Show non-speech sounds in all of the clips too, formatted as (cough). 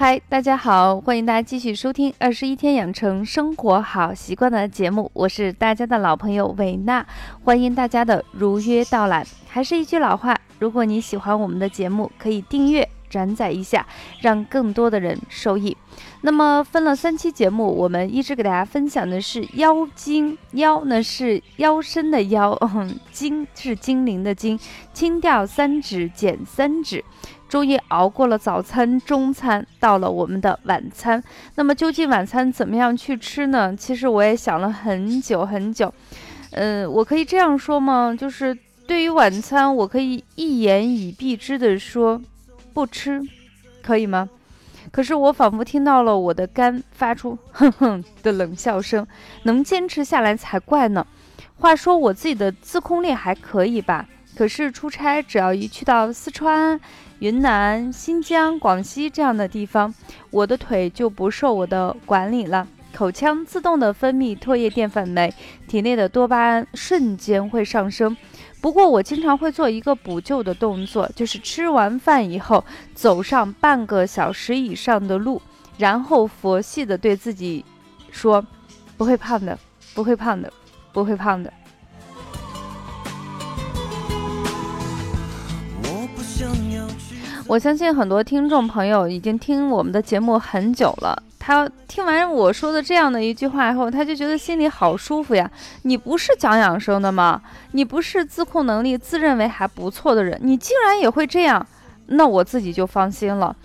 嗨，大家好，欢迎大家继续收听《二十一天养成生活好习惯》的节目，我是大家的老朋友维娜，欢迎大家的如约到来。还是一句老话，如果你喜欢我们的节目，可以订阅、转载一下，让更多的人受益。那么分了三期节目，我们一直给大家分享的是妖精，妖呢是腰身的腰，精是精灵的精，轻调三指减三指。终于熬过了早餐、中餐，到了我们的晚餐。那么究竟晚餐怎么样去吃呢？其实我也想了很久很久。嗯，我可以这样说吗？就是对于晚餐，我可以一言以蔽之的说，不吃，可以吗？可是我仿佛听到了我的肝发出哼 (laughs) 哼的冷笑声，能坚持下来才怪呢。话说我自己的自控力还可以吧？可是出差，只要一去到四川。云南、新疆、广西这样的地方，我的腿就不受我的管理了，口腔自动的分泌唾液淀粉酶，体内的多巴胺瞬间会上升。不过我经常会做一个补救的动作，就是吃完饭以后走上半个小时以上的路，然后佛系的对自己说：“不会胖的，不会胖的，不会胖的。”我相信很多听众朋友已经听我们的节目很久了，他听完我说的这样的一句话以后，他就觉得心里好舒服呀。你不是讲养生的吗？你不是自控能力自认为还不错的人，你竟然也会这样，那我自己就放心了。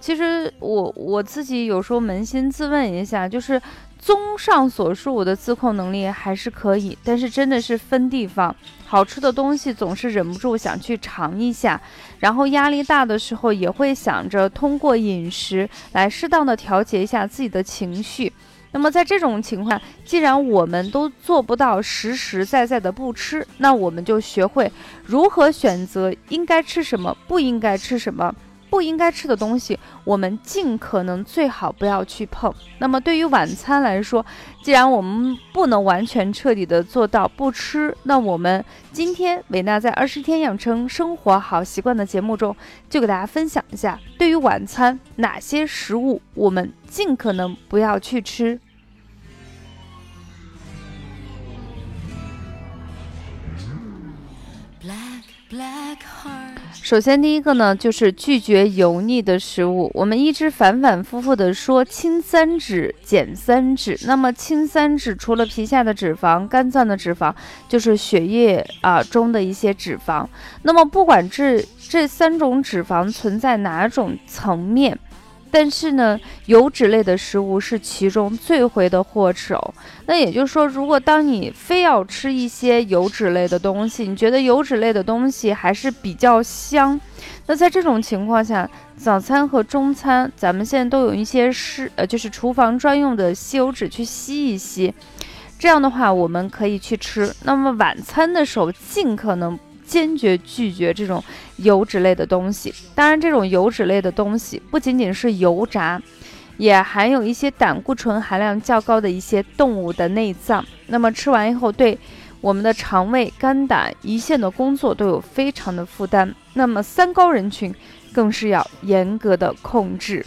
其实我我自己有时候扪心自问一下，就是。综上所述，我的自控能力还是可以，但是真的是分地方，好吃的东西总是忍不住想去尝一下，然后压力大的时候也会想着通过饮食来适当的调节一下自己的情绪。那么在这种情况，既然我们都做不到实实在在的不吃，那我们就学会如何选择应该吃什么，不应该吃什么。不应该吃的东西，我们尽可能最好不要去碰。那么对于晚餐来说，既然我们不能完全彻底的做到不吃，那我们今天维娜在二十天养成生活好习惯的节目中，就给大家分享一下，对于晚餐哪些食物我们尽可能不要去吃。首先，第一个呢，就是拒绝油腻的食物。我们一直反反复复的说轻三脂减三脂。那么，轻三脂除了皮下的脂肪、肝脏的脂肪，就是血液啊中的一些脂肪。那么，不管这这三种脂肪存在哪种层面。但是呢，油脂类的食物是其中罪魁的祸首。那也就是说，如果当你非要吃一些油脂类的东西，你觉得油脂类的东西还是比较香，那在这种情况下，早餐和中餐咱们现在都有一些湿，呃，就是厨房专用的吸油纸去吸一吸，这样的话我们可以去吃。那么晚餐的时候，尽可能。坚决拒绝这种油脂类的东西。当然，这种油脂类的东西不仅仅是油炸，也含有一些胆固醇含量较高的一些动物的内脏。那么吃完以后，对我们的肠胃、肝胆、胰腺的工作都有非常的负担。那么三高人群更是要严格的控制。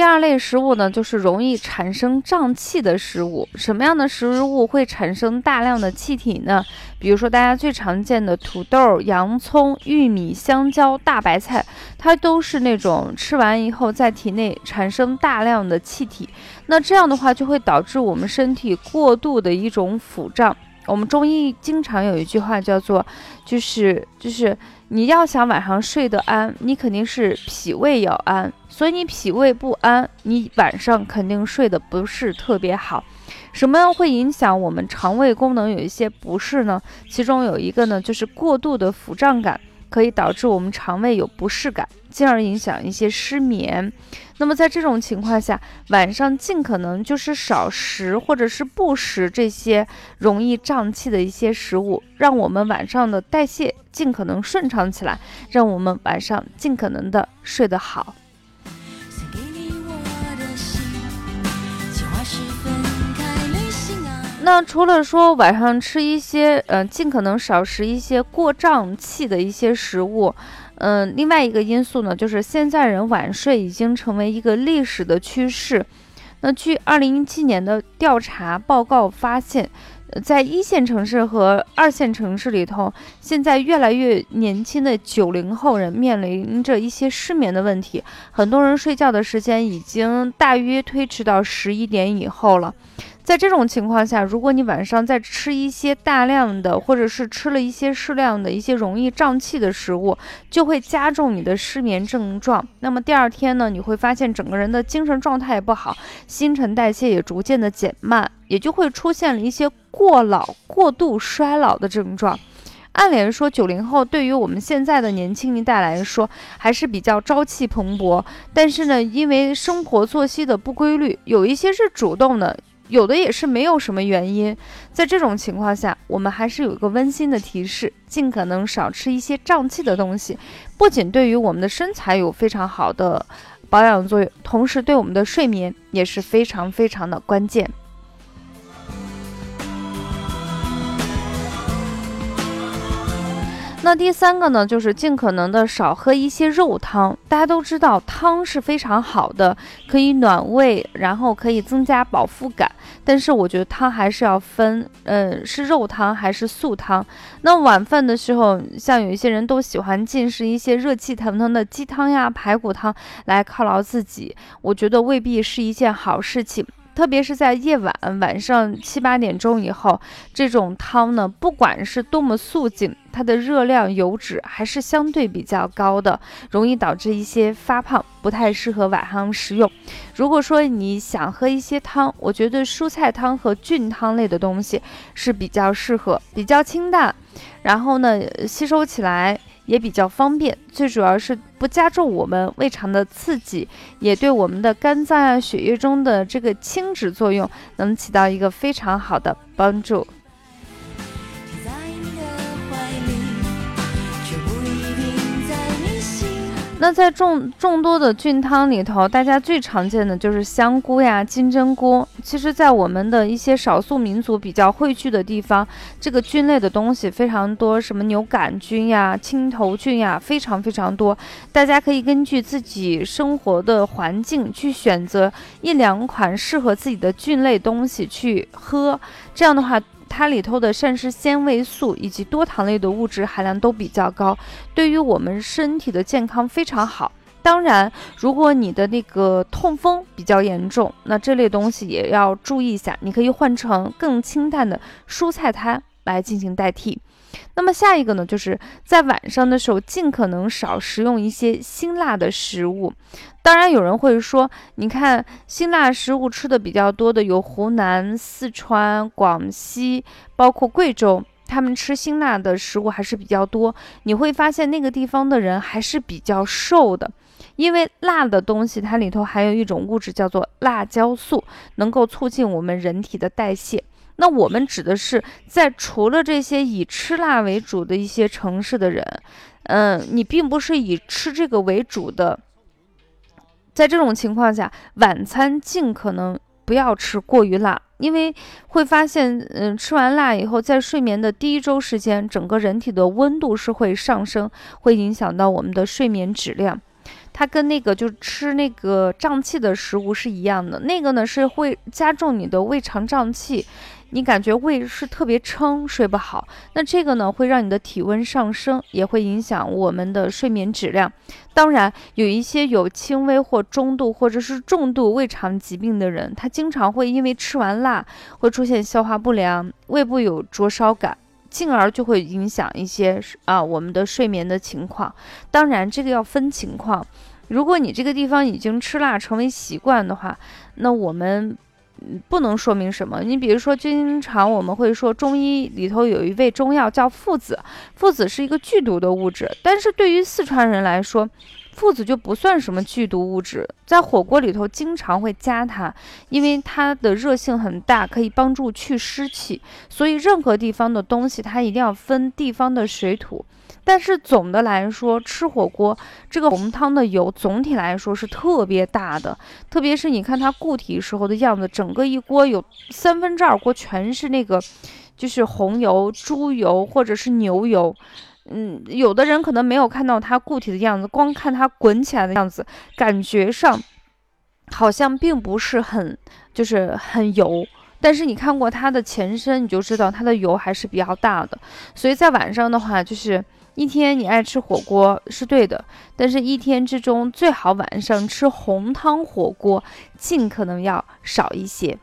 第二类食物呢，就是容易产生胀气的食物。什么样的食物会产生大量的气体呢？比如说大家最常见的土豆、洋葱、玉米、香蕉、大白菜，它都是那种吃完以后在体内产生大量的气体。那这样的话就会导致我们身体过度的一种腹胀。我们中医经常有一句话叫做，就是就是你要想晚上睡得安，你肯定是脾胃要安。所以你脾胃不安，你晚上肯定睡得不是特别好。什么样会影响我们肠胃功能有一些不适呢？其中有一个呢，就是过度的腹胀感，可以导致我们肠胃有不适感，进而影响一些失眠。那么在这种情况下，晚上尽可能就是少食或者是不食这些容易胀气的一些食物，让我们晚上的代谢尽可能顺畅起来，让我们晚上尽可能的睡得好。那除了说晚上吃一些呃，尽可能少食一些过胀气的一些食物。嗯，另外一个因素呢，就是现在人晚睡已经成为一个历史的趋势。那据二零一七年的调查报告发现，在一线城市和二线城市里头，现在越来越年轻的九零后人面临着一些失眠的问题，很多人睡觉的时间已经大约推迟到十一点以后了。在这种情况下，如果你晚上再吃一些大量的，或者是吃了一些适量的一些容易胀气的食物，就会加重你的失眠症状。那么第二天呢，你会发现整个人的精神状态也不好，新陈代谢也逐渐的减慢，也就会出现了一些过老、过度衰老的症状。按理说，九零后对于我们现在的年轻一代来说，还是比较朝气蓬勃。但是呢，因为生活作息的不规律，有一些是主动的。有的也是没有什么原因，在这种情况下，我们还是有一个温馨的提示：尽可能少吃一些胀气的东西，不仅对于我们的身材有非常好的保养作用，同时对我们的睡眠也是非常非常的关键。那第三个呢，就是尽可能的少喝一些肉汤。大家都知道，汤是非常好的，可以暖胃，然后可以增加饱腹感。但是我觉得汤还是要分，嗯，是肉汤还是素汤。那晚饭的时候，像有一些人都喜欢进食一些热气腾腾的鸡汤呀、排骨汤来犒劳自己，我觉得未必是一件好事情。特别是在夜晚晚上七八点钟以后，这种汤呢，不管是多么素净，它的热量、油脂还是相对比较高的，容易导致一些发胖，不太适合晚上食用。如果说你想喝一些汤，我觉得蔬菜汤和菌汤类的东西是比较适合，比较清淡，然后呢，吸收起来。也比较方便，最主要是不加重我们胃肠的刺激，也对我们的肝脏啊、血液中的这个清脂作用能起到一个非常好的帮助。那在众众多的菌汤里头，大家最常见的就是香菇呀、金针菇。其实，在我们的一些少数民族比较汇聚的地方，这个菌类的东西非常多，什么牛杆菌呀、青头菌呀，非常非常多。大家可以根据自己生活的环境去选择一两款适合自己的菌类东西去喝，这样的话。它里头的膳食纤维素以及多糖类的物质含量都比较高，对于我们身体的健康非常好。当然，如果你的那个痛风比较严重，那这类东西也要注意一下，你可以换成更清淡的蔬菜汤来进行代替。那么下一个呢，就是在晚上的时候，尽可能少食用一些辛辣的食物。当然，有人会说，你看辛辣食物吃的比较多的有湖南、四川、广西，包括贵州，他们吃辛辣的食物还是比较多。你会发现那个地方的人还是比较瘦的，因为辣的东西它里头含有一种物质叫做辣椒素，能够促进我们人体的代谢。那我们指的是，在除了这些以吃辣为主的一些城市的人，嗯，你并不是以吃这个为主的，在这种情况下，晚餐尽可能不要吃过于辣，因为会发现，嗯，吃完辣以后，在睡眠的第一周时间，整个人体的温度是会上升，会影响到我们的睡眠质量。它跟那个就吃那个胀气的食物是一样的，那个呢是会加重你的胃肠胀气。你感觉胃是特别撑，睡不好。那这个呢，会让你的体温上升，也会影响我们的睡眠质量。当然，有一些有轻微或中度或者是重度胃肠疾病的人，他经常会因为吃完辣会出现消化不良、胃部有灼烧感，进而就会影响一些啊我们的睡眠的情况。当然，这个要分情况。如果你这个地方已经吃辣成为习惯的话，那我们。不能说明什么。你比如说，经常我们会说中医里头有一味中药叫附子，附子是一个剧毒的物质。但是对于四川人来说，附子就不算什么剧毒物质，在火锅里头经常会加它，因为它的热性很大，可以帮助去湿气。所以任何地方的东西，它一定要分地方的水土。但是总的来说，吃火锅这个红汤的油总体来说是特别大的，特别是你看它固体时候的样子，整个一锅有三分之二锅全是那个，就是红油、猪油或者是牛油。嗯，有的人可能没有看到它固体的样子，光看它滚起来的样子，感觉上好像并不是很就是很油。但是你看过它的前身，你就知道它的油还是比较大的。所以在晚上的话，就是。一天你爱吃火锅是对的，但是一天之中最好晚上吃红汤火锅，尽可能要少一些。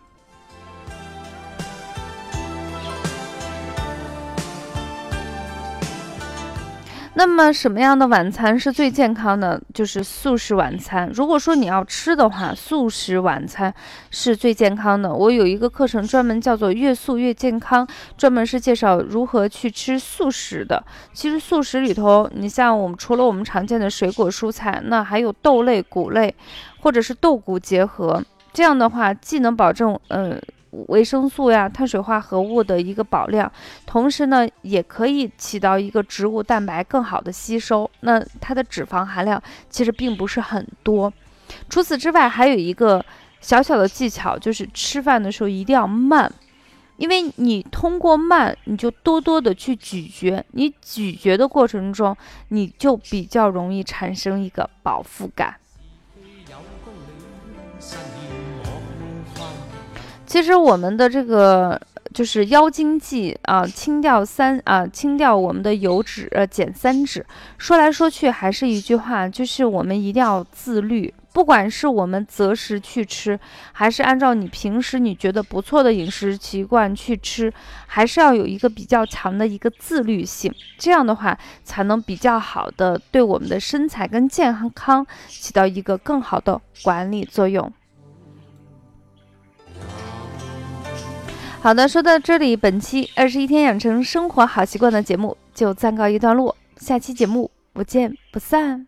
那么什么样的晚餐是最健康的？就是素食晚餐。如果说你要吃的话，素食晚餐是最健康的。我有一个课程专门叫做“越素越健康”，专门是介绍如何去吃素食的。其实素食里头，你像我们除了我们常见的水果蔬菜，那还有豆类、谷类，或者是豆谷结合。这样的话，既能保证嗯。维生素呀，碳水化合物的一个保量，同时呢，也可以起到一个植物蛋白更好的吸收。那它的脂肪含量其实并不是很多。除此之外，还有一个小小的技巧，就是吃饭的时候一定要慢，因为你通过慢，你就多多的去咀嚼，你咀嚼的过程中，你就比较容易产生一个饱腹感。其实我们的这个就是腰经济啊，清掉三啊，清掉我们的油脂，呃，减三脂。说来说去还是一句话，就是我们一定要自律。不管是我们择时去吃，还是按照你平时你觉得不错的饮食习惯去吃，还是要有一个比较强的一个自律性。这样的话，才能比较好的对我们的身材跟健康起到一个更好的管理作用。好的，说到这里，本期二十一天养成生活好习惯的节目就暂告一段落，下期节目不见不散。